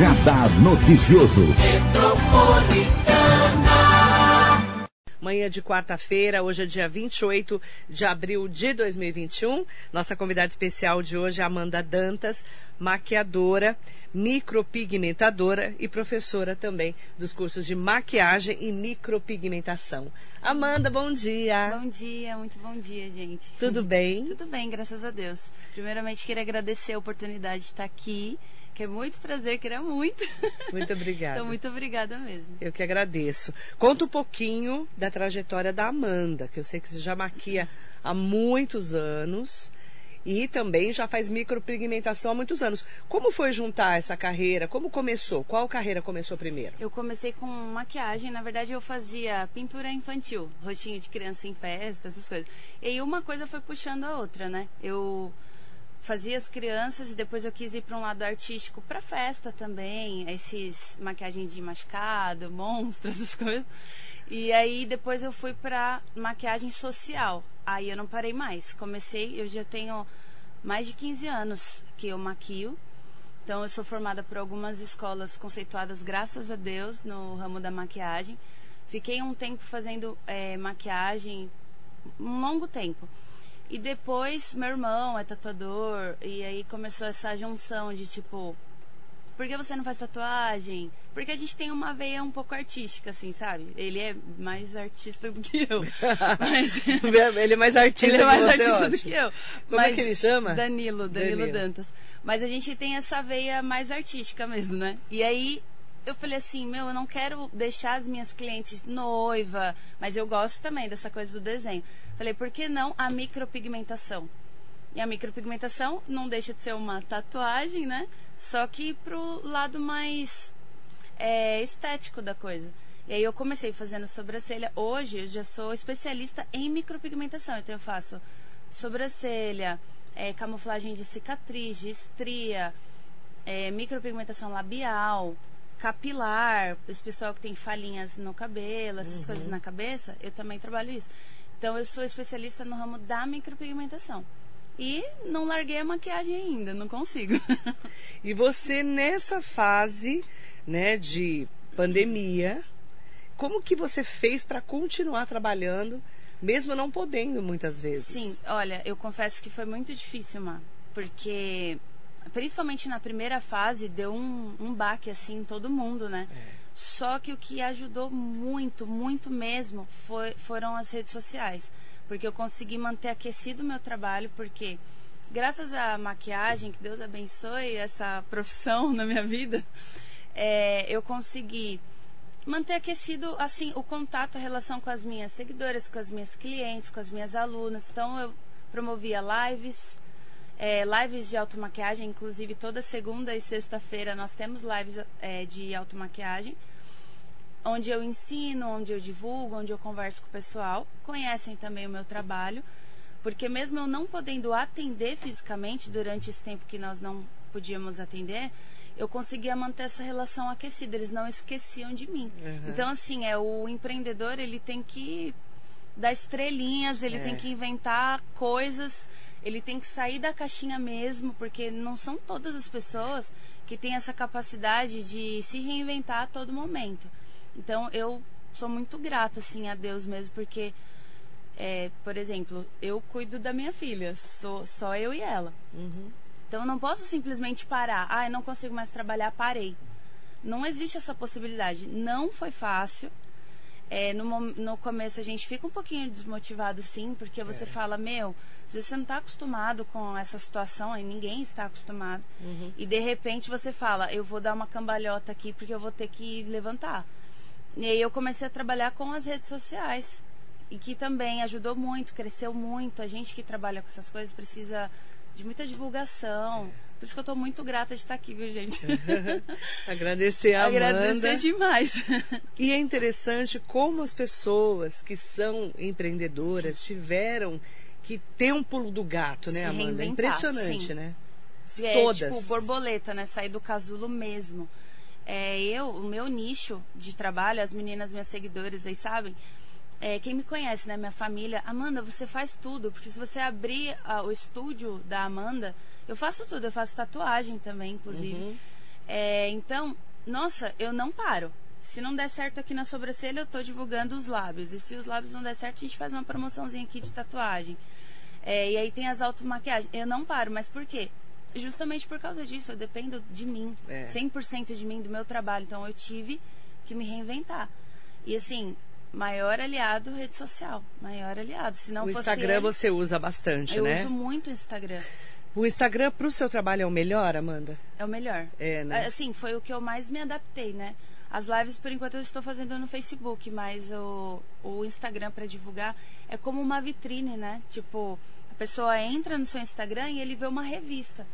Radar Noticioso. Manhã de quarta-feira, hoje é dia 28 de abril de 2021. Nossa convidada especial de hoje é Amanda Dantas, maquiadora, micropigmentadora e professora também dos cursos de maquiagem e micropigmentação. Amanda, bom dia. Bom dia, muito bom dia, gente. Tudo bem? Tudo bem, graças a Deus. Primeiramente, queria agradecer a oportunidade de estar aqui é muito prazer, queria muito. Muito obrigada. então, muito obrigada mesmo. Eu que agradeço. Conta um pouquinho da trajetória da Amanda, que eu sei que você já maquia há muitos anos e também já faz micropigmentação há muitos anos. Como foi juntar essa carreira? Como começou? Qual carreira começou primeiro? Eu comecei com maquiagem, na verdade eu fazia pintura infantil, rostinho de criança em festa, essas coisas. E aí uma coisa foi puxando a outra, né? Eu fazia as crianças e depois eu quis ir para um lado artístico para festa também, esses maquiagens de machucado, monstros, essas coisas. E aí depois eu fui para maquiagem social. Aí eu não parei mais. Comecei, eu já tenho mais de 15 anos que eu maquio. Então eu sou formada por algumas escolas conceituadas, graças a Deus, no ramo da maquiagem. Fiquei um tempo fazendo é, maquiagem, um longo tempo. E depois meu irmão é tatuador e aí começou essa junção de tipo, por que você não faz tatuagem? Porque a gente tem uma veia um pouco artística, assim, sabe? Ele é mais artista do que eu. Mas... ele é mais artista, ele é mais você, artista do que eu. Como Mas é que ele chama? Danilo, Danilo, Danilo. Dantas. Mas a gente tem essa veia mais artística mesmo, né? E aí eu falei assim, meu, eu não quero deixar as minhas clientes noiva, mas eu gosto também dessa coisa do desenho. Falei, por que não a micropigmentação? E a micropigmentação não deixa de ser uma tatuagem, né? Só que pro lado mais é, estético da coisa. E aí eu comecei fazendo sobrancelha. Hoje eu já sou especialista em micropigmentação. Então eu faço sobrancelha, é, camuflagem de cicatriz, de estria, é, micropigmentação labial, capilar, esse pessoal que tem falhinhas no cabelo, essas coisas na cabeça, eu também trabalho isso. Então eu sou especialista no ramo da micropigmentação. E não larguei a maquiagem ainda, não consigo. E você nessa fase, né, de pandemia, como que você fez para continuar trabalhando, mesmo não podendo muitas vezes? Sim, olha, eu confesso que foi muito difícil, Má, porque principalmente na primeira fase deu um, um baque assim em todo mundo, né? Só que o que ajudou muito, muito mesmo, foi, foram as redes sociais. Porque eu consegui manter aquecido o meu trabalho, porque graças à maquiagem, que Deus abençoe essa profissão na minha vida, é, eu consegui manter aquecido assim o contato, a relação com as minhas seguidoras, com as minhas clientes, com as minhas alunas. Então eu promovia lives, é, lives de automaquiagem, inclusive toda segunda e sexta-feira nós temos lives é, de automaquiagem, onde eu ensino, onde eu divulgo, onde eu converso com o pessoal. Conhecem também o meu trabalho, porque mesmo eu não podendo atender fisicamente durante esse tempo que nós não podíamos atender, eu conseguia manter essa relação aquecida, eles não esqueciam de mim. Uhum. Então, assim, é o empreendedor, ele tem que dar estrelinhas, ele É. tem que inventar coisas, ele tem que sair da caixinha mesmo, porque não são todas as pessoas que têm essa capacidade de se reinventar a todo momento. Então, eu sou muito grata, assim, a Deus mesmo, porque, é, por exemplo, eu cuido da minha filha, sou só eu e ela. Uhum. Então eu não posso simplesmente parar. Ah, eu não consigo mais trabalhar, parei. Não existe essa possibilidade. Não foi fácil. É, no, no começo a gente fica um pouquinho desmotivado, sim, porque você fala, meu, você não está acostumado com essa situação, e ninguém está acostumado. E de repente você fala, eu vou dar uma cambalhota aqui porque eu vou ter que levantar. E aí eu comecei a trabalhar com as redes sociais. E que também ajudou muito, cresceu muito. A gente que trabalha com essas coisas precisa de muita divulgação. Por isso que eu tô muito grata de estar aqui, viu, gente? Agradecer a Amanda. Agradecer demais. E é interessante como as pessoas que são empreendedoras tiveram que ter um pulo do gato, né, Se Amanda? É impressionante, sim. né? É, Todas. tipo, borboleta, né? Sair do casulo mesmo. É, eu, o meu nicho de trabalho, as meninas, minhas seguidoras aí sabem, é, quem me conhece, né? Minha família, Amanda, você faz tudo. Porque se você abrir ah, o estúdio da Amanda, eu faço tudo. Eu faço tatuagem também, inclusive. Uhum. É, então, nossa, eu não paro. Se não der certo aqui na sobrancelha, eu tô divulgando os lábios. E se os lábios não der certo, a gente faz uma promoçãozinha aqui de tatuagem. É, e aí tem as automaquiagens. Eu não paro, mas por quê? Justamente por causa disso, eu dependo de mim. É. 100% de mim, do meu trabalho. Então eu tive que me reinventar. E assim, maior aliado rede social. Maior aliado. Se não o fosse Instagram ele, você usa bastante, eu né? uso muito o Instagram. O Instagram para o seu trabalho é o melhor, Amanda? É o melhor. É, né? Assim, foi o que eu mais me adaptei, né? As lives, por enquanto, eu estou fazendo no Facebook, mas o, o Instagram para divulgar é como uma vitrine, né? Tipo, a pessoa entra no seu Instagram e ele vê uma revista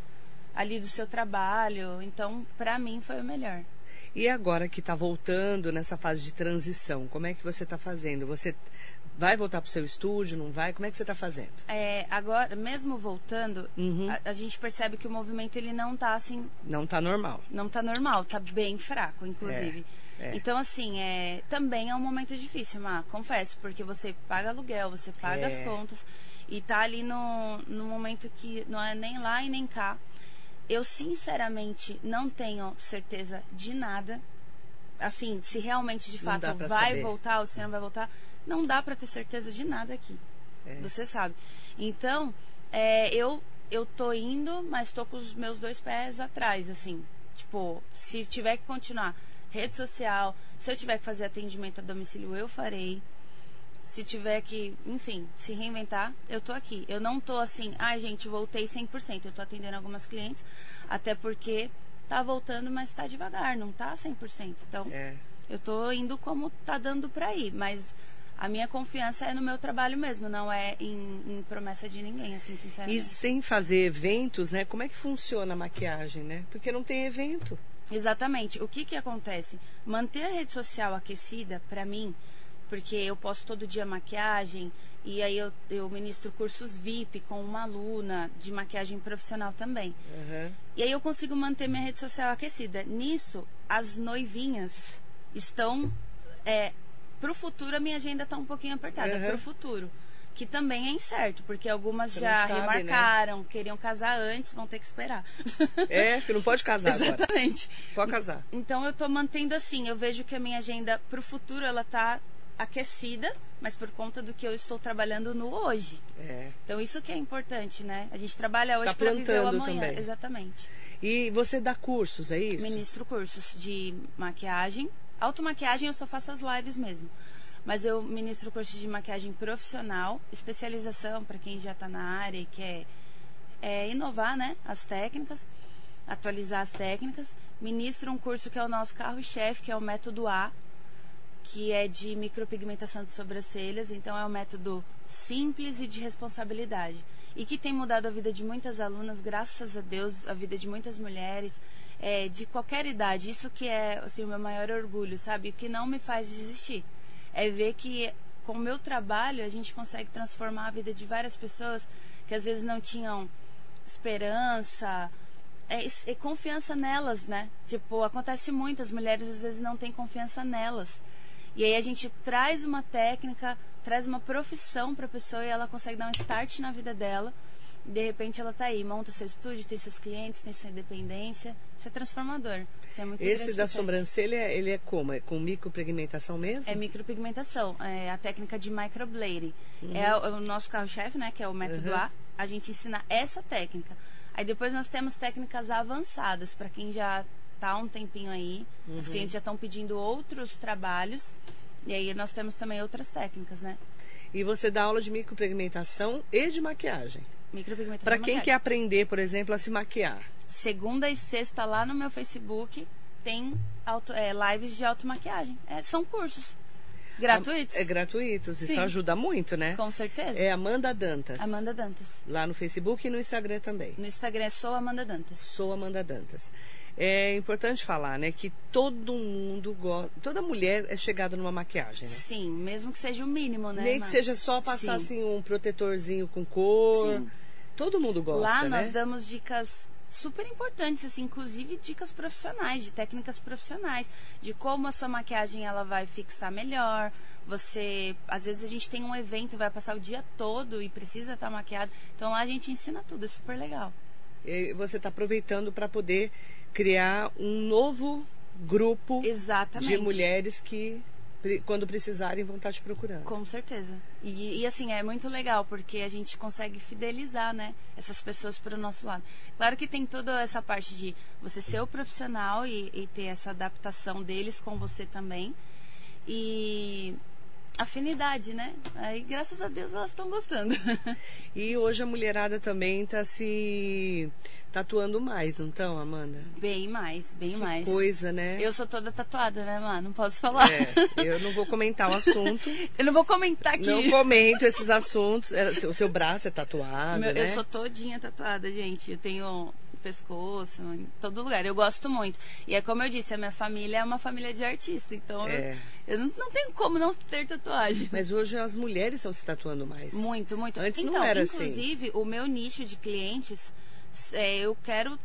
ali do seu trabalho. Então, para mim, foi o melhor. E agora que está voltando nessa fase de transição, como é que você está fazendo? Você vai voltar para o seu estúdio, não vai? Como é que você está fazendo? É, agora, mesmo voltando, Uhum. a, a gente percebe que o movimento ele não tá assim Não está normal. não tá normal, tá bem fraco, inclusive. É, é. Então, assim, é, também é um momento difícil, Má, confesso, porque você paga aluguel, você paga É. as contas e tá ali no, no momento que não é nem lá e nem cá. Eu, sinceramente, não tenho certeza de nada. Assim, se realmente, de fato, vai saber. voltar ou se não vai voltar, não dá pra ter certeza de nada aqui. É. Você sabe. Então, é, eu, eu tô indo, mas tô com os meus dois pés atrás, assim. Tipo, se tiver que continuar rede social, se eu tiver que fazer atendimento a domicílio, eu farei. Se tiver que, enfim, se reinventar, eu tô aqui. Eu não tô assim, ai gente, voltei 100%. Eu tô atendendo algumas clientes, até porque tá voltando, mas tá devagar, não tá 100%. Então, É. eu tô indo como tá dando pra ir, mas a minha confiança é no meu trabalho mesmo, não é em, em promessa de ninguém, assim, E sinceramente. sem fazer eventos, né? Como é que funciona a maquiagem, né? Porque não tem evento. Exatamente. O que que acontece? Manter a rede social aquecida, pra mim, porque eu posto todo dia maquiagem e aí eu, eu ministro cursos VIP com uma aluna de maquiagem profissional também. Uhum. E aí eu consigo manter minha rede social aquecida. Nisso, as noivinhas estão. É, pro futuro, a minha agenda está um pouquinho apertada. Uhum. Pro futuro. Que também é incerto, porque algumas Você já sabe, né? remarcaram, queriam casar antes, vão ter que esperar. É, que não pode casar agora. Exatamente. Pode casar. Então eu tô mantendo assim, eu vejo que a minha agenda pro futuro ela tá aquecida, mas por conta do que eu estou trabalhando no hoje. É. Então isso que é importante, né? A gente trabalha hoje Tá para viver o amanhã. também. Exatamente. E você dá cursos, é isso? Ministro cursos de maquiagem. Automaquiagem eu só faço as lives mesmo. Mas eu ministro cursos de maquiagem profissional, especialização para quem já está na área e quer é, inovar né, as técnicas, atualizar as técnicas. Ministro um curso que é o nosso carro-chefe, que é o método A, que é de micropigmentação de sobrancelhas. Então é um método simples e de responsabilidade. E que tem mudado a vida de muitas alunas, graças a Deus, a vida de muitas mulheres, é, de qualquer idade. Isso que é assim, o meu maior orgulho, sabe? O que não me faz desistir. É ver que com o meu trabalho a gente consegue transformar a vida de várias pessoas que às vezes não tinham esperança, é, é confiança nelas, né? Tipo, acontece muito, as mulheres às vezes não têm confiança nelas. E aí a gente traz uma técnica, traz uma profissão para a pessoa e ela consegue dar um start na vida dela. De repente ela tá aí, monta seu estúdio, tem seus clientes, tem sua independência. Isso é transformador. Isso é muito Esse da sobrancelha, ele é como? É com micropigmentação mesmo? É micropigmentação, é a técnica de microblading. É o, o nosso carro-chefe, né, que é o método Uhum. A. A gente ensina essa técnica. Aí depois nós temos técnicas avançadas para quem já tá um tempinho aí. Uhum. Os clientes já estão pedindo outros trabalhos. E aí nós temos também outras técnicas, né? E você dá aula de micropigmentação e de maquiagem. Micropigmentação. Para quem quer maquiagem. aprender, por exemplo, a se maquiar. Segunda e sexta lá no meu Facebook tem auto, é, lives de automaquiagem. É, são cursos gratuitos. É gratuitos. Isso Sim. ajuda muito, né? Com certeza. É Amanda Dantas. Amanda Dantas. Lá no Facebook e no Instagram também. No Instagram é sou Amanda Dantas. Sou Amanda Dantas. É importante falar, né, que todo mundo gosta, toda mulher é chegada numa maquiagem, né? Sim, mesmo que seja o mínimo, né? Nem que Mar? seja só passar Sim. assim um protetorzinho com cor. Sim. Todo mundo gosta, Lá né? nós damos dicas super importantes, assim, inclusive dicas profissionais, de técnicas profissionais, de como a sua maquiagem ela vai fixar melhor. Você, às vezes a gente tem um evento, vai passar o dia todo e precisa estar maquiado. Então lá a gente ensina tudo, é super legal. E você está aproveitando para poder criar um novo grupo Exatamente. de mulheres que quando precisarem vão estar te procurando. Com certeza. E, e, assim, é muito legal, porque a gente consegue fidelizar, né, essas pessoas para o nosso lado. Claro que tem toda essa parte de você ser o profissional e, e ter essa adaptação deles com você também. E afinidade, né? Aí, graças a Deus, elas estão gostando. E hoje a mulherada também está se tatuando mais, não estão, Amanda? bem mais, bem Que mais. coisa, né? Eu sou toda tatuada, né, mano? Não posso falar. É, eu não vou comentar o assunto. Eu não vou comentar aqui. Não comento esses assuntos. É, O seu braço é tatuado, Meu- né? Eu sou todinha tatuada, gente. Eu tenho pescoço, em todo lugar. Eu gosto muito. E é como eu disse, a minha família é uma família de artista. Então É. eu, eu não, não tenho como não ter tatuagem. Mas hoje as mulheres estão se tatuando mais. Muito, muito. Antes não então, era assim. inclusive, o meu nicho de clientes, é, eu quero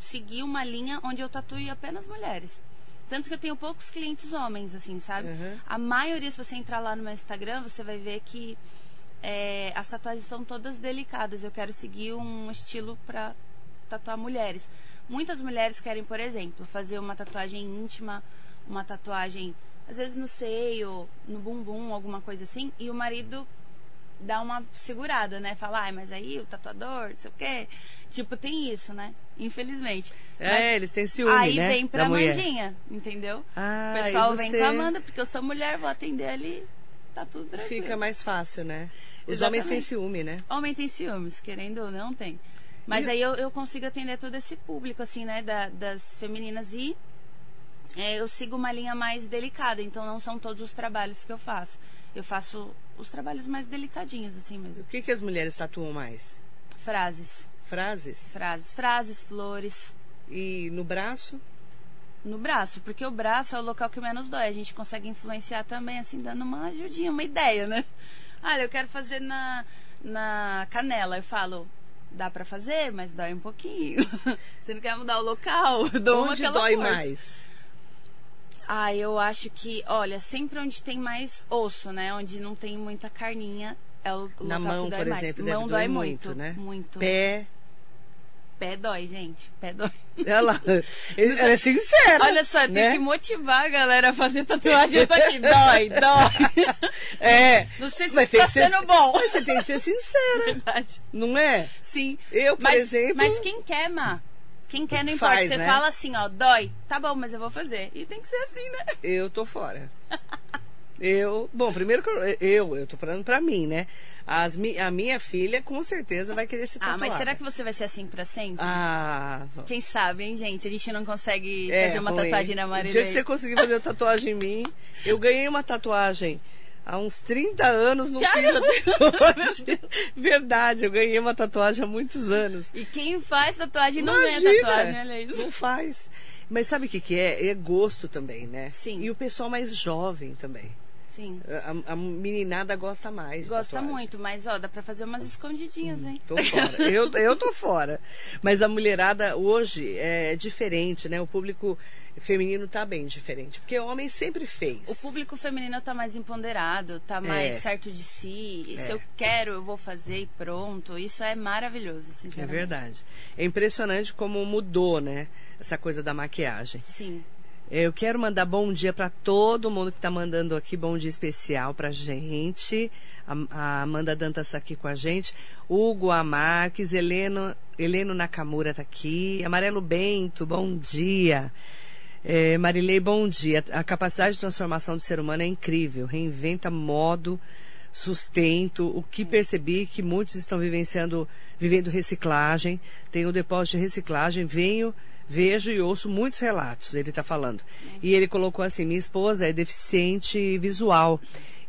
seguir uma linha onde eu tatue apenas mulheres. Tanto que eu tenho poucos clientes homens, assim, sabe? Uhum. A maioria, se você entrar lá no meu Instagram, você vai ver que é, as tatuagens são todas delicadas. Eu quero seguir um estilo pra tatuar mulheres. Muitas mulheres querem, por exemplo, fazer uma tatuagem íntima, uma tatuagem, às vezes no seio, no bumbum, alguma coisa assim, e o marido dá uma segurada, né? Fala, ai, mas aí o tatuador, não sei o quê. Tipo, tem isso, né? Infelizmente. É, eles têm ciúme, Aí né? vem pra da mulher. Mandinha, entendeu? Ah, o pessoal aí vem você com a Amanda, porque eu sou mulher, vou atender ali, tá tudo tranquilo. Fica mais fácil, né? Os Exatamente. homens têm ciúme, né? Homem tem ciúmes, querendo ou não, tem. Mas E- aí eu, eu consigo atender todo esse público, assim, né, da- das femininas e é, eu sigo uma linha mais delicada, então não são todos os trabalhos que eu faço. Eu faço os trabalhos mais delicadinhos, assim mesmo. O que, que as mulheres tatuam mais? Frases, Frases? frases, frases, flores. E no braço? No braço, porque o braço é o local que menos dói. A gente consegue influenciar também, assim, dando uma ajudinha, uma ideia, né? Olha, eu quero fazer na, na canela. Eu falo, dá pra fazer, mas dói um pouquinho. Você não quer mudar o local? Dou Onde dói força. mais? Ah, eu acho que, olha, sempre onde tem mais osso, né? Onde não tem muita carninha, é o local Na mão, que dói por mais. exemplo, mão deve dói muito, muito, né? Muito. Pé. Pé dói, gente. Pé dói. Lá. Ela é sincera. Olha só, eu tenho né? que motivar a galera a fazer tatuagem. Eu tô aqui, dói, dói. É. Não sei se tá ser- sendo bom. Mas você tem que ser sincera, Verdade. não é? Sim. Eu, por mas, exemplo- Mas quem quer, Má? Quem quer não importa. Faz, Você né? fala assim, ó, dói. Tá bom, mas eu vou fazer. E tem que ser assim, né? Eu tô fora. Eu, bom, primeiro que eu, eu, eu tô falando pra mim, né? As, mi- a minha filha com certeza vai querer se tatuar. Ah, mas será que você vai ser assim pra sempre? Ah, Quem sabe, hein, gente? A gente não consegue é fazer uma ruim. tatuagem na O Marilei. dia que você conseguir fazer tatuagem em mim, eu ganhei uma tatuagem há uns 30 anos, não fiz até hoje. Verdade, eu ganhei uma tatuagem há muitos anos. E quem faz tatuagem não ganha tatuagem, olha isso. Não faz. Mas sabe o que, que é? É gosto também, né? Sim. E o pessoal mais jovem também. Sim. A, a meninada gosta mais. Gosta muito, mas ó, dá pra fazer umas escondidinhas, hein? Tô fora. Eu, eu tô fora. Mas a mulherada hoje é diferente, né? O público feminino tá bem diferente. Porque o homem sempre fez. O público feminino tá mais empoderado, tá mais É. certo de si. E Se É. eu quero, eu vou fazer e pronto. Isso é maravilhoso, É sinceramente. verdade. É impressionante como mudou, né? Essa coisa da maquiagem. Sim. Eu quero mandar bom dia para todo mundo que está mandando aqui bom dia especial para gente. A, a Amanda Dantas tá aqui com a gente. Hugo Amarques, Heleno, Heleno Nakamura tá aqui. Amarelo Bento, bom dia. É, Marilei, bom dia. A capacidade de transformação do ser humano é incrível. Reinventa modo, sustento. O que percebi que muitos estão vivenciando, vivendo reciclagem. Tem o depósito de reciclagem. Venho, vejo e ouço muitos relatos. Ele está falando. E ele colocou assim: minha esposa é deficiente visual.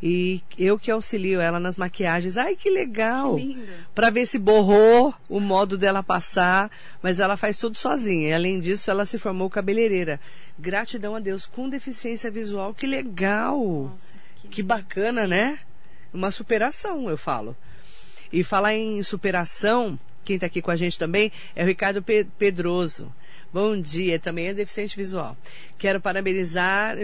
E eu que auxilio ela nas maquiagens. Ai, que legal! Que. Para ver se borrou o modo dela passar, mas ela faz tudo sozinha. E, além disso, ela se formou cabeleireira. Gratidão a Deus com deficiência visual. Que legal! Nossa, Que lindo. bacana, Sim. né? Uma superação, eu falo. E falar em superação, quem está aqui com a gente também é o Ricardo Pe- Pedroso. Bom dia, também é deficiente visual. Quero parabenizar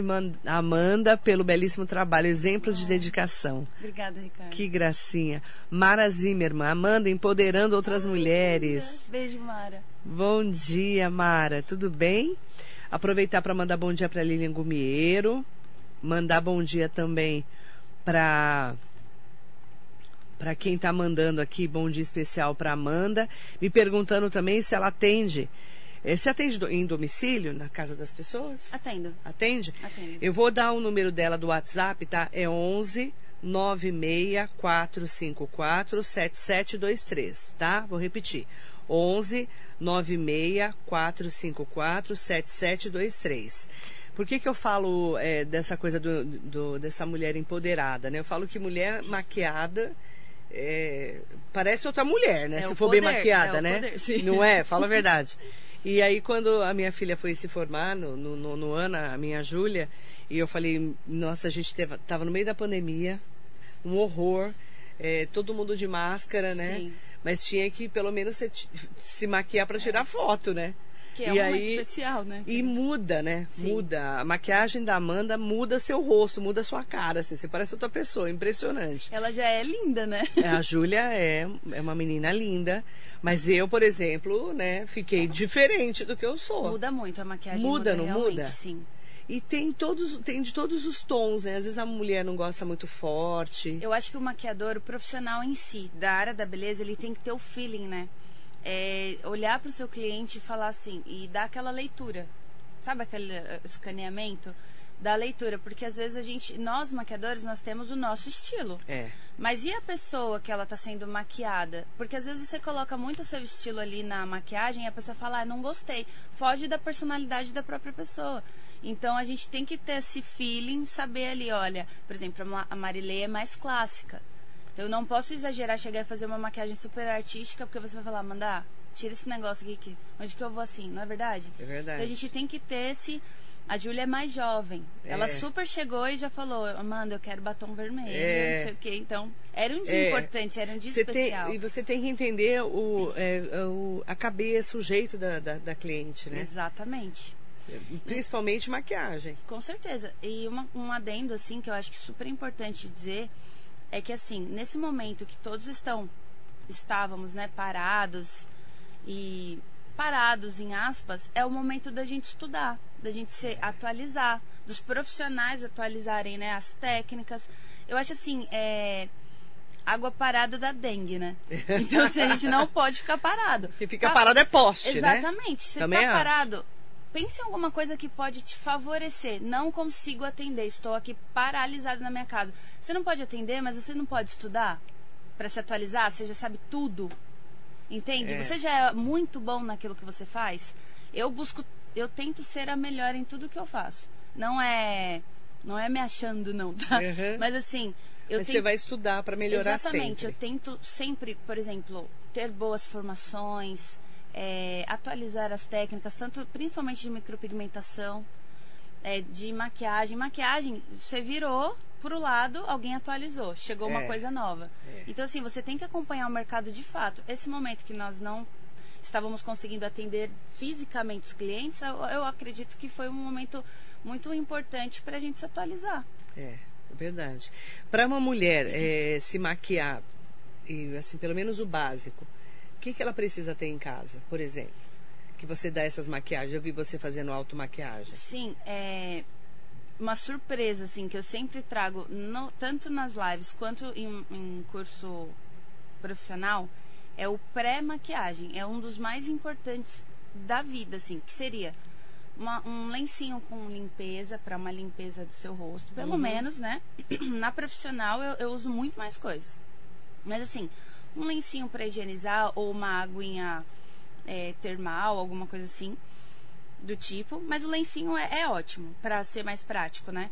a Amanda pelo belíssimo trabalho, exemplo de dedicação. Obrigada, Ricardo. Que gracinha. Mara Zimmermann, Amanda empoderando outras Ai, mulheres. Beijo, Mara. Bom dia, Mara. Tudo bem? Aproveitar para mandar bom dia para Lilian Gumieiro, mandar bom dia também para para quem está mandando aqui, bom dia especial para Amanda, me perguntando também se ela atende. Eh, você atende em domicílio, na casa das pessoas? Atendo. Atende? Atendo. Eu vou dar o número dela do WhatsApp, tá? É 11 96454 7723, tá? Vou repetir. 11 96454 7723. Por que, que eu falo é, dessa coisa do, do, dessa mulher empoderada, né? Eu falo que mulher maquiada é, parece outra mulher, né? É Se for poder, bem maquiada, é né? poder. Não é? Fala a verdade. E aí, quando a minha filha foi se formar, no, no, no, no ano, a minha Júlia, e eu falei, nossa, a gente teve, tava no meio da pandemia, um horror, é, todo mundo de máscara, né? Sim. Mas tinha que, pelo menos, se, se maquiar para tirar foto, né? Que é E aí- especial, né? E muda, né? Sim. Muda. A maquiagem da Amanda muda seu rosto, muda sua cara, assim. Você parece outra pessoa, impressionante. Ela já é linda, né? É, A Júlia é, é uma menina linda, mas eu, por exemplo, né, fiquei diferente do que eu sou. Muda muito a maquiagem. Muda, Muda, não muda? Sim. E tem todos, tem de todos os tons, né? Às vezes a mulher não gosta muito forte. Eu acho que o maquiador, o profissional em si, da área da beleza, ele tem que ter o feeling, né? É, olhar para o seu cliente e falar assim, e dar aquela leitura. Sabe aquele eh, escaneamento? Da leitura, porque às vezes a gente, nós maquiadores, nós temos o nosso estilo. É. Mas e a pessoa que ela está sendo maquiada? Porque às vezes você coloca muito o seu estilo ali na maquiagem e a pessoa fala, ah, não gostei. Foge da personalidade da própria pessoa. Então a gente tem que ter esse feeling, saber ali, olha, por exemplo, a Ma- a Marilei é mais clássica. Então eu não posso exagerar, chegar e fazer uma maquiagem super artística, porque você vai falar, mandar, tira esse negócio aqui, que, onde que eu vou assim, não é verdade? É verdade. Então a gente tem que ter esse. A Júlia é mais jovem. Ela É. super chegou e já falou, Amanda, eu quero batom vermelho, É. não sei o quê. Então, era um dia É. importante, era um dia Você tem, especial. e você tem que entender o, é, o- a cabeça, o jeito da, da, da cliente, né? Exatamente. Principalmente maquiagem. Com certeza. E uma, um adendo, assim, que eu acho que super importante dizer, é que, assim, nesse momento que todos estão, estávamos, né, parados e parados, em aspas, é o momento da gente estudar, da gente se atualizar, dos profissionais atualizarem, né, as técnicas. Eu acho, assim, é água parada da dengue, né? Então, assim, a gente não pode ficar parado. Que fica parado é poste, né? Exatamente. Você Também tá parado. Pense em alguma coisa que pode te favorecer. Não consigo atender. Estou aqui paralisado na minha casa. Você não pode atender, mas você não pode estudar para se atualizar. Você já sabe tudo. Entende? É. Você já é muito bom naquilo que você faz. Eu busco, eu tento ser a melhor em tudo que eu faço. Não é, não é me achando não, tá? Uhum. Mas assim, eu Mas tento você vai estudar para melhorar Exatamente. sempre. Eu tento sempre, por exemplo, ter boas formações, é, atualizar as técnicas, tanto principalmente de micropigmentação, é, de maquiagem. Maquiagem, você virou pro lado, alguém atualizou, chegou uma É. coisa nova. É. Então, assim, você tem que acompanhar o mercado de fato. Esse momento que nós não estávamos conseguindo atender fisicamente os clientes, eu, acredito que foi um momento muito importante para a gente se atualizar. É, é verdade. Para uma mulher eh, se maquiar, e assim, pelo menos o básico, o que, que ela precisa ter em casa, por exemplo? Que você dá essas maquiagens. Eu vi você fazendo automaquiagem. Sim, é uma surpresa assim que eu sempre trago, no- tanto nas lives quanto em, em curso profissional, é o pré-maquiagem. É um dos mais importantes da vida, assim, que seria uma- um lencinho com limpeza para uma limpeza do seu rosto, pelo Uhum. menos, né? Na profissional eu, eu uso muito mais coisas. Mas assim, um lencinho para higienizar ou uma aguinha é, termal, alguma coisa assim do tipo, mas o lencinho é, é ótimo para ser mais prático, né?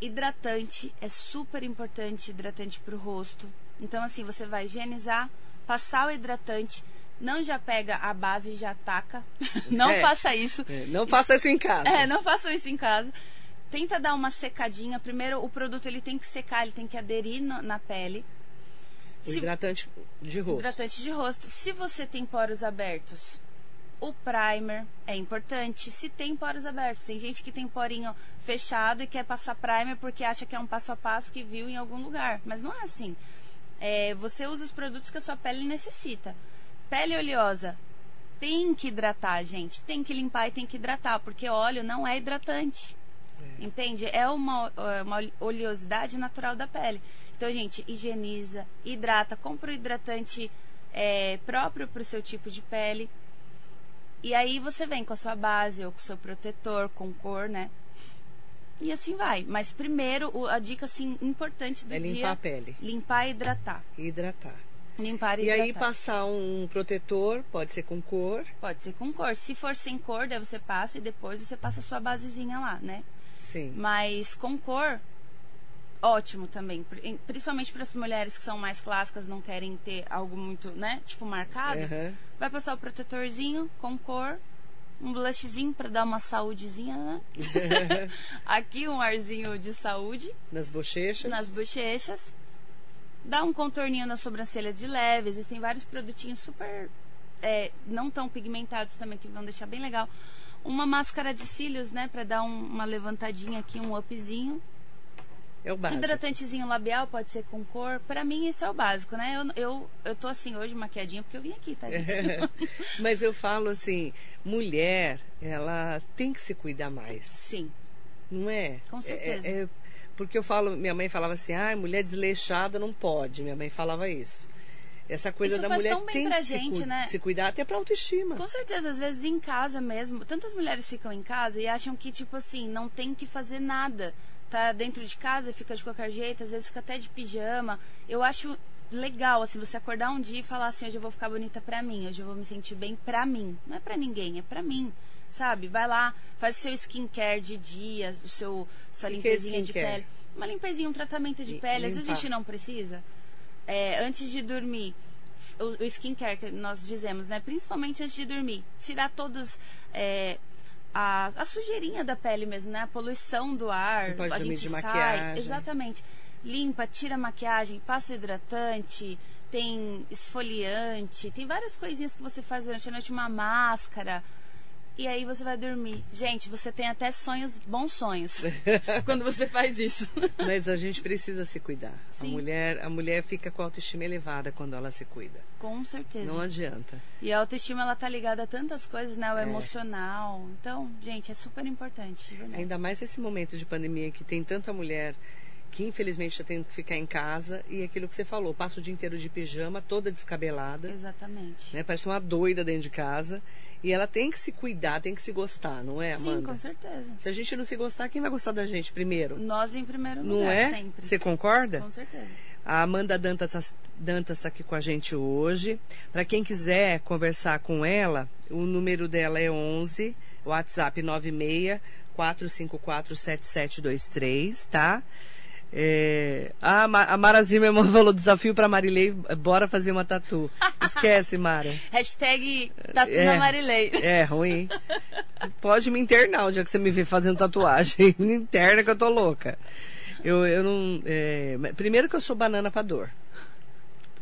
Hidratante é super importante, hidratante para o rosto. Então assim, você vai higienizar, passar o hidratante, não já pega a base e já ataca. não É. faça isso. É, não faça isso em casa. É, não façam isso em casa. Tenta dar uma secadinha. Primeiro, o produto ele tem que secar, ele tem que aderir no- na pele. O Se- hidratante de rosto. Hidratante de rosto. Se você tem poros abertos, O primer é importante. Se tem poros abertos, tem gente que tem porinho fechado e quer passar primer porque acha que é um passo a passo que viu em algum lugar. Mas não é assim. É, você usa os produtos que a sua pele necessita. Pele oleosa, tem que hidratar, gente. Tem que limpar e tem que hidratar, porque óleo não é hidratante. É. Entende? É uma, é uma oleosidade natural da pele. Então, gente, higieniza, hidrata, compra o hidratante é, próprio para o seu tipo de pele. E aí você vem com a sua base ou com o seu protetor, com cor, né? E assim vai. Mas primeiro, a dica assim importante do é dia... É limpar a pele. Limpar e hidratar. Hidratar. Limpar e, e hidratar. aí passar um protetor, pode ser com cor? Pode ser com cor. Se for sem cor, daí você passa e depois você passa a sua basezinha lá, né? Sim. Mas com cor, ótimo também. Principalmente para as mulheres que são mais clássicas, não querem ter algo muito, né? Tipo, marcado. Uhum. Vai passar o protetorzinho com cor. Um blushzinho para dar uma saúdezinha, né? Aqui um arzinho de saúde. Nas bochechas. Nas bochechas. Dá um contorninho na sobrancelha de leve. Existem vários produtinhos super é, não tão pigmentados também que vão deixar bem legal. Uma máscara de cílios, né? Para dar um, uma levantadinha aqui, um upzinho. É o básico. Hidratantezinho labial pode ser com cor. Para mim, isso é o básico, né? Eu, eu, eu tô assim hoje maquiadinha porque eu vim aqui, tá, gente? Mas eu falo assim: mulher, ela tem que se cuidar mais. Sim. Não é? Com certeza. É, é, porque eu falo, minha mãe falava assim: ah, mulher desleixada não pode. Minha mãe falava isso. Essa coisa isso da mulher tem que gente, se, né? se cuidar até pra autoestima. Com certeza, às vezes em casa mesmo. Tantas mulheres ficam em casa e acham que, tipo assim, não tem que fazer nada tá dentro de casa fica de qualquer jeito, às vezes fica até de pijama. Eu acho legal, assim, você acordar um dia e falar assim, hoje eu vou ficar bonita pra mim, hoje eu vou me sentir bem pra mim. Não é pra ninguém, é pra mim. Sabe? Vai lá, faz o seu skincare de dia, o seu, sua limpezinha é de pele. Uma limpezinha, um tratamento de pele. Às vezes a gente não precisa. É, antes de dormir, o, o skincare que nós dizemos, né? Principalmente antes de dormir. Tirar todos. É, a, a sujeirinha da pele mesmo, né? A poluição do ar. pode a gente de sai. maquiagem. Exatamente. Limpa, tira a maquiagem, passa o hidratante, tem esfoliante, tem várias coisinhas que você faz durante a noite, uma máscara. E aí você vai dormir. Gente, você tem até sonhos, bons sonhos, quando você faz isso. Mas a gente precisa se cuidar. Sim. A mulher, a mulher fica com a autoestima elevada quando ela se cuida. Com certeza. Não adianta. E a autoestima ela tá ligada a tantas coisas, né? O É. emocional. Então, gente, é super importante. Ainda mais esse momento de pandemia que tem tanta mulher que infelizmente está tendo que ficar em casa e aquilo que você falou, passa o dia inteiro de pijama, toda descabelada, Exatamente. né? Parece uma doida dentro de casa. E ela tem que se cuidar, tem que se gostar, não é, Amanda? Sim, com certeza. Se a gente não se gostar, quem vai gostar da gente primeiro? Nós em primeiro Não lugar, é? sempre. Você concorda? Com certeza. A Amanda Dantas Dantas tá aqui com a gente hoje. Para quem quiser conversar com ela, o número dela é 11, WhatsApp 96 454 7723, tá? É... Ah, Ma- a Mara Zimmermann falou desafio para Marilei, bora fazer uma tatu. Esquece, Mara. Hashtag Tatu É. na Marilei. É ruim. Pode me internar o dia que você me ver fazendo tatuagem. Me interna que eu tô louca. Eu, eu não. é, Primeiro que eu sou banana pra dor.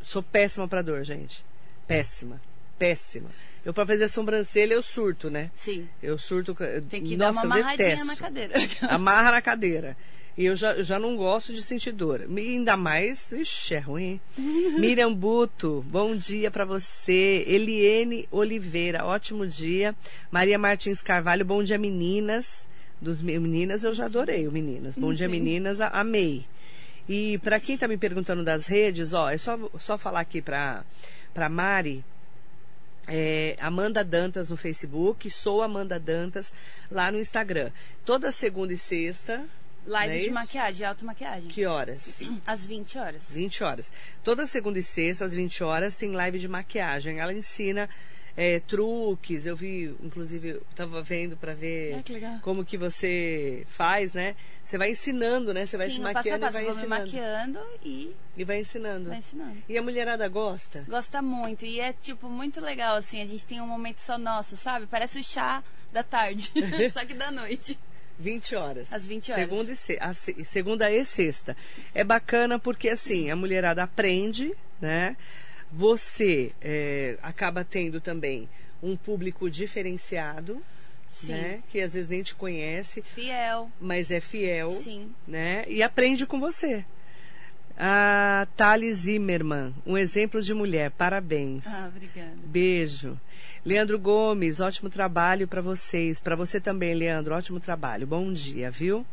Sou péssima pra dor, gente. Péssima. Péssima. Eu pra fazer sobrancelha eu surto, né? Sim. Eu surto. Tem que Nossa, dar uma amarradinha detesto. na cadeira. Amarra na cadeira. E eu já, eu já não gosto de sentir dor. E ainda mais, ixi, é ruim. Miriam Buto, bom dia pra você. Eliene Oliveira, ótimo dia. Maria Martins Carvalho, bom dia, meninas. Dos me- meninas eu já adorei o meninas. Bom dia, Sim. meninas, a- amei. E pra quem tá me perguntando das redes, ó, é só, só falar aqui pra, pra Mari. É, Amanda Dantas no Facebook, sou Amanda Dantas lá no Instagram. Toda segunda e sexta, Live é de maquiagem, de automaquiagem. que horas? Às 20 horas. 20 horas. Toda segunda e sexta, às 20 horas, tem live de maquiagem. Ela ensina é, truques. Eu vi, inclusive, eu tava vendo pra ver Ah, que como que você faz, né? Você vai ensinando, né? Você vai Sim, se no passo a maquiando e passo. vai Vou me ensinando. maquiando e E vai ensinando. vai ensinando. E a mulherada gosta? Gosta muito. E é, tipo, muito legal, assim. A gente tem um momento só nosso, sabe? Parece o chá da tarde. só que da noite. 20 horas. Às 20 horas. Segunda e, se- a se- segunda e sexta. É bacana porque, assim, a mulherada aprende, né? você é, acaba tendo também um público diferenciado, Sim. né? Que às vezes nem te conhece, Fiel. mas é fiel, Sim. né? E aprende com você. A Thales Zimmermann, um exemplo de mulher. Parabéns. Ah, obrigada. Beijo. Leandro Gomes, ótimo trabalho para vocês. Para você também, Leandro, ótimo trabalho. Bom dia, viu?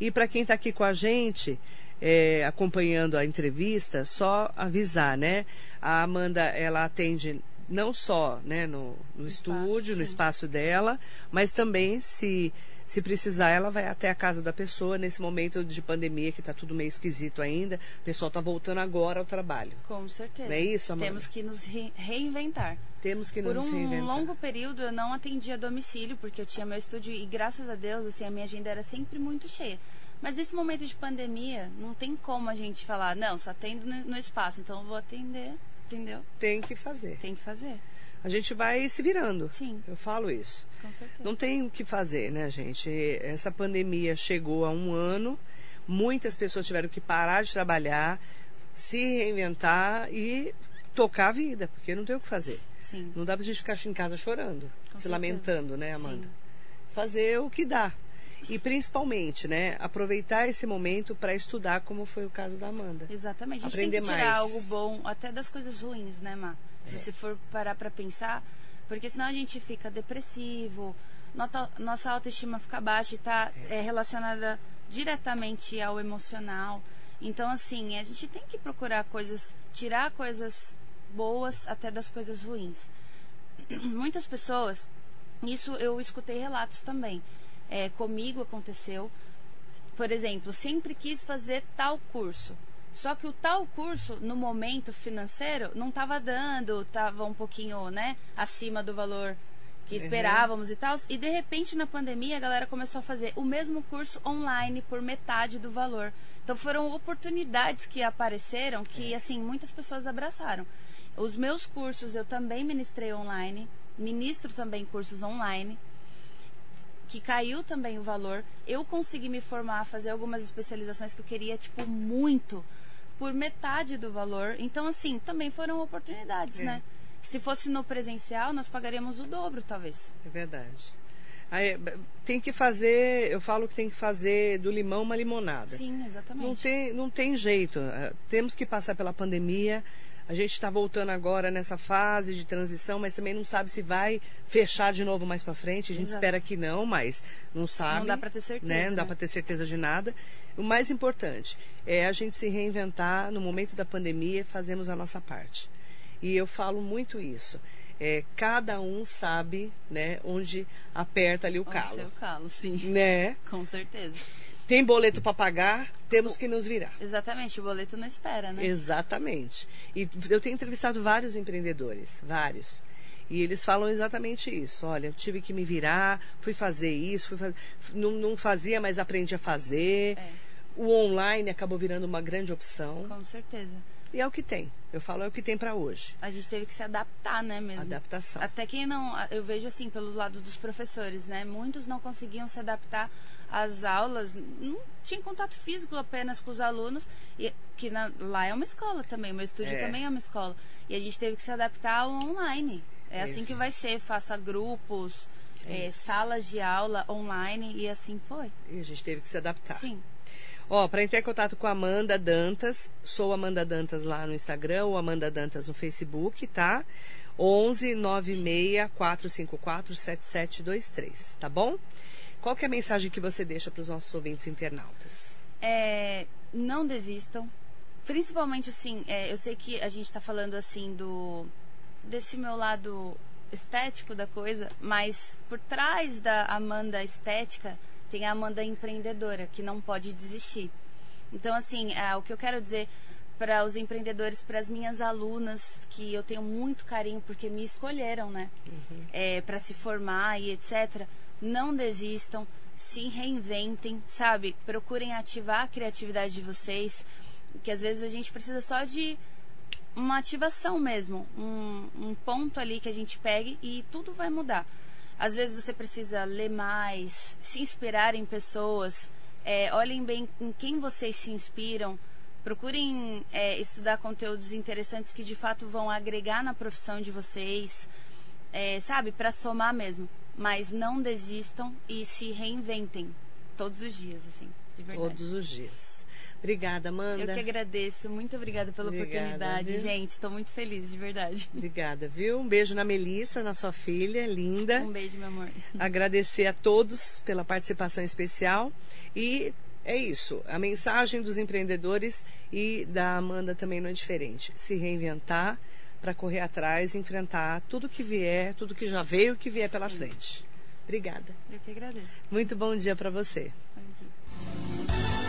E para quem está aqui com a gente, é, acompanhando a entrevista, só avisar, né? A Amanda, ela atende não só né, no, no espaço, estúdio, no sim. espaço dela, mas também se se precisar, ela vai até a casa da pessoa nesse momento de pandemia que está tudo meio esquisito ainda. O pessoal está voltando agora ao trabalho. Com certeza. Não é isso, Amanda? Temos que nos re- reinventar. Temos que Por nos um reinventar. longo período eu não atendia a domicílio, porque eu tinha meu estúdio e graças a Deus, assim, a minha agenda era sempre muito cheia. Mas nesse momento de pandemia, não tem como a gente falar, não, só atendo no, no espaço, então eu vou atender, entendeu? Tem que fazer. Tem que fazer. A gente vai se virando. Sim. Eu falo isso. Com certeza. Não tem o que fazer, né, gente? Essa pandemia chegou há um ano, muitas pessoas tiveram que parar de trabalhar, se reinventar e tocar a vida, porque não tem o que fazer. Sim. Não dá pra gente ficar em casa chorando, Com se certeza. lamentando, né, Amanda? Sim. Fazer o que dá. E principalmente, né, aproveitar esse momento para estudar, como foi o caso da Amanda. Exatamente. A gente Aprender tem que tirar mais. algo bom até das coisas ruins, né, Má? Se você for parar pra pensar, porque senão a gente fica depressivo, nossa autoestima fica baixa e tá é, relacionada diretamente ao emocional. Então, assim, a gente tem que procurar coisas, tirar coisas boas até das coisas ruins. Muitas pessoas, isso eu escutei relatos também. É, comigo aconteceu, por exemplo, sempre quis fazer tal curso. Só que o tal curso, no momento financeiro, não estava dando, estava um pouquinho, né, acima do valor que Uhum. esperávamos e tal. E de repente, na pandemia, a galera começou a fazer o mesmo curso online por metade do valor. Então foram oportunidades que apareceram que, assim, muitas pessoas abraçaram. Os meus cursos eu também ministrei online, ministro também cursos online que caiu também o valor. Eu consegui me formar, fazer algumas especializações que eu queria, tipo, muito, por metade do valor. Então, assim, também foram oportunidades, É. né? Se fosse no presencial, nós pagaríamos o dobro, talvez. É verdade. Aí, tem que fazer, eu falo que tem que fazer do limão uma limonada. Sim, exatamente. Não tem, não tem jeito. Eh, Temos que passar pela pandemia. A gente está voltando agora nessa fase de transição, mas também não sabe se vai fechar de novo mais para frente. A gente Exato. espera que não, mas não sabe. Não dá pra ter certeza, Né? Não dá né? para ter certeza de nada. O mais importante é a gente se reinventar no momento da pandemia, fazemos a nossa parte. E eu falo muito isso. É, cada um sabe, né, onde aperta ali o O calo, seu calo, sim. né? Com certeza. Tem boleto para pagar, temos que nos virar. Exatamente, o boleto não espera, né? Exatamente. E eu tenho entrevistado vários empreendedores, vários. E eles falam exatamente isso. Olha, eu tive que me virar, fui fazer isso, fui faz... não, não fazia, mas aprendi a fazer. É. O online acabou virando uma grande opção. Com certeza. E é o que tem. Eu falo, é o que tem para hoje. A gente teve que se adaptar, né, mesmo? Adaptação. Até quem não, eu vejo assim pelo lado dos professores, né? Muitos não conseguiam se adaptar às aulas, não tinha contato físico apenas com os alunos, e que na- lá é uma escola também, o meu estúdio É. também é uma escola. E a gente teve que se adaptar ao online. É assim Isso. que vai ser, faça grupos, É salas de aula online e assim foi. E a gente teve que se adaptar. Sim. Ó, para entrar em contato com a Amanda Dantas, sou Amanda Dantas lá no Instagram ou Amanda Dantas no Facebook, tá? 11 96 454 7723, tá bom? Qual que é a mensagem que você deixa para os nossos ouvintes internautas? É, não desistam. Principalmente assim, é, eu sei que a gente está falando assim do desse meu lado estético da coisa, mas por trás da Amanda estética tem a Amanda empreendedora que não pode desistir. Então assim, é, o que eu quero dizer para os empreendedores, para as minhas alunas que eu tenho muito carinho porque me escolheram, né, para se formar e etc. Não desistam, se reinventem, sabe? Procurem ativar a criatividade de vocês, que às vezes a gente precisa só de uma ativação mesmo, um, um ponto ali que a gente pegue e tudo vai mudar. Às vezes você precisa ler mais, se inspirar em pessoas, é, olhem bem em quem vocês se inspiram, Procurem é, estudar conteúdos interessantes que de fato vão agregar na profissão de vocês, é, sabe, para somar mesmo. Mas não desistam e se reinventem todos os dias, assim, de verdade. Todos os dias. Obrigada, Amanda. Eu que agradeço. Muito obrigada pela obrigada, oportunidade, viu? gente. Estou muito feliz, de verdade. Obrigada, viu? Um beijo na Melissa, na sua filha, linda. Um beijo, meu amor. Agradecer a todos pela participação especial e é isso. A mensagem dos empreendedores e da Amanda também não é diferente. Se reinventar para correr atrás, enfrentar tudo que vier, tudo que já veio, que vier pela Sim. frente. Obrigada. Eu que agradeço. Muito bom dia para você. Bom dia.